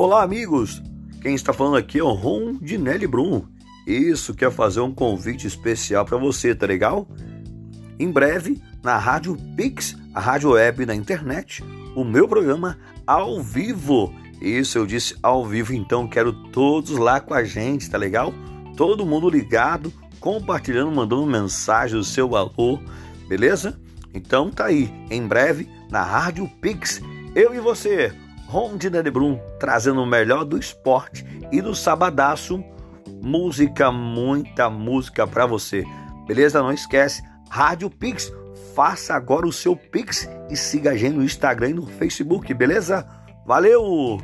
Olá, amigos! Quem está falando aqui é o Ron de Nelly Brum. Isso quer fazer um convite especial para você, tá legal? Em breve, na Rádio Pix, a rádio web da internet, o meu programa ao vivo. Isso eu disse ao vivo, então quero todos lá com a gente, tá legal? Todo mundo ligado, compartilhando, mandando mensagem do seu valor, beleza? Então tá aí, em breve na Rádio Pix, eu e você, Ron de Brum, trazendo o melhor do esporte e do sabadaço, música, muita música para você. Beleza? Não esquece, Rádio Pix, faça agora o seu Pix e siga a gente no Instagram e no Facebook, beleza? Valeu!